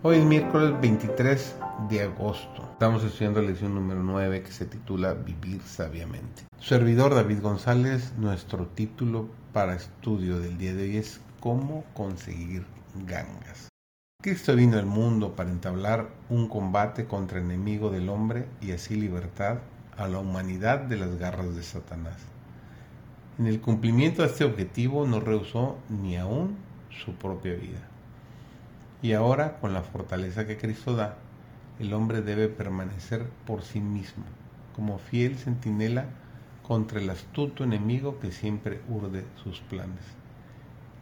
Hoy es miércoles 23 de agosto. Estamos estudiando la lección número 9 que se titula Vivir sabiamente. Servidor David González, nuestro título para estudio del día de hoy es Cómo conseguir gangas. Cristo vino al mundo para entablar un combate contra el enemigo del hombre y así libertad a la humanidad de las garras de Satanás. En el cumplimiento de este objetivo no rehusó ni aún su propia vida. Y ahora, con la fortaleza que Cristo da, el hombre debe permanecer por sí mismo, como fiel centinela contra el astuto enemigo que siempre urde sus planes.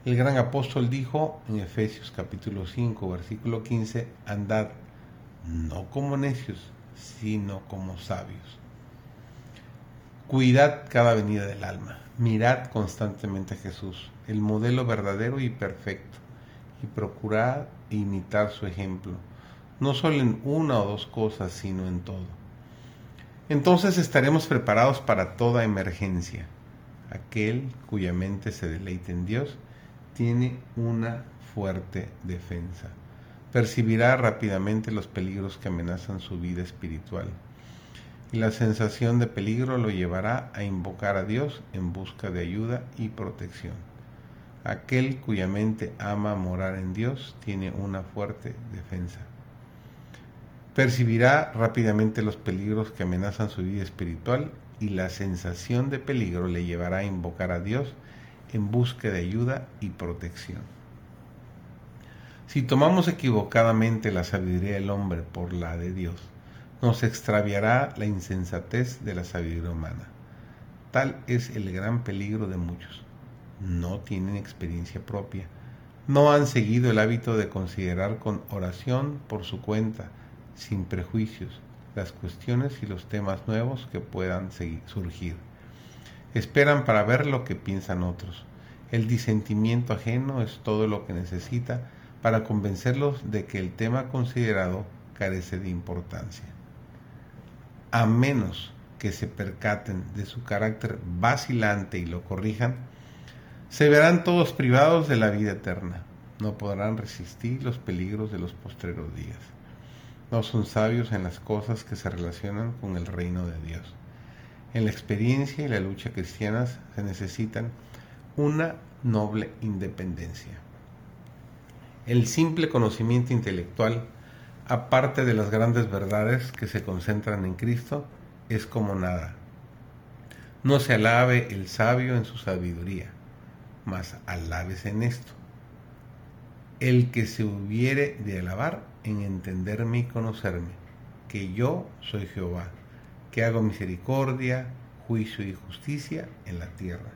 El gran apóstol dijo en Efesios capítulo 5, versículo 15, andad no como necios, sino como sabios. Cuidad cada venida del alma, mirad constantemente a Jesús, el modelo verdadero y perfecto y procurar imitar su ejemplo, no solo en una o dos cosas, sino en todo. Entonces estaremos preparados para toda emergencia. Aquel cuya mente se deleite en Dios tiene una fuerte defensa. Percibirá rápidamente los peligros que amenazan su vida espiritual. Y la sensación de peligro lo llevará a invocar a Dios en busca de ayuda y protección. Aquel cuya mente ama morar en Dios tiene una fuerte defensa. Percibirá rápidamente los peligros que amenazan su vida espiritual y la sensación de peligro le llevará a invocar a Dios en busca de ayuda y protección. Si tomamos equivocadamente la sabiduría del hombre por la de Dios, nos extraviará la insensatez de la sabiduría humana. Tal es el gran peligro de muchos no tienen experiencia propia, no han seguido el hábito de considerar con oración por su cuenta, sin prejuicios, las cuestiones y los temas nuevos que puedan surgir. Esperan para ver lo que piensan otros. El disentimiento ajeno es todo lo que necesita para convencerlos de que el tema considerado carece de importancia. A menos que se percaten de su carácter vacilante y lo corrijan, se verán todos privados de la vida eterna. No podrán resistir los peligros de los postreros días. No son sabios en las cosas que se relacionan con el reino de Dios. En la experiencia y la lucha cristianas se necesitan una noble independencia. El simple conocimiento intelectual, aparte de las grandes verdades que se concentran en Cristo, es como nada. No se alabe el sabio en su sabiduría mas alabes en esto. El que se hubiere de alabar en entenderme y conocerme, que yo soy Jehová, que hago misericordia, juicio y justicia en la tierra.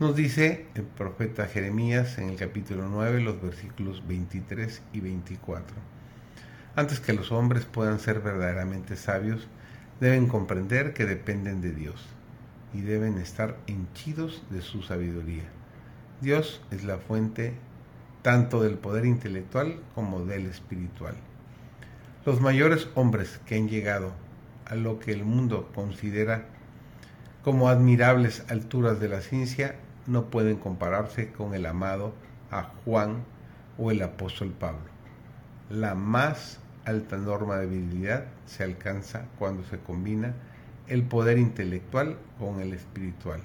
Nos dice el profeta Jeremías en el capítulo 9, los versículos 23 y 24. Antes que los hombres puedan ser verdaderamente sabios, deben comprender que dependen de Dios y deben estar henchidos de su sabiduría. Dios es la fuente tanto del poder intelectual como del espiritual. Los mayores hombres que han llegado a lo que el mundo considera como admirables alturas de la ciencia no pueden compararse con el amado a Juan o el apóstol Pablo. La más alta norma de habilidad se alcanza cuando se combina el poder intelectual con el espiritual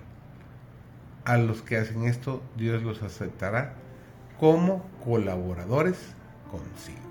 a los que hacen esto, Dios los aceptará como colaboradores consigo.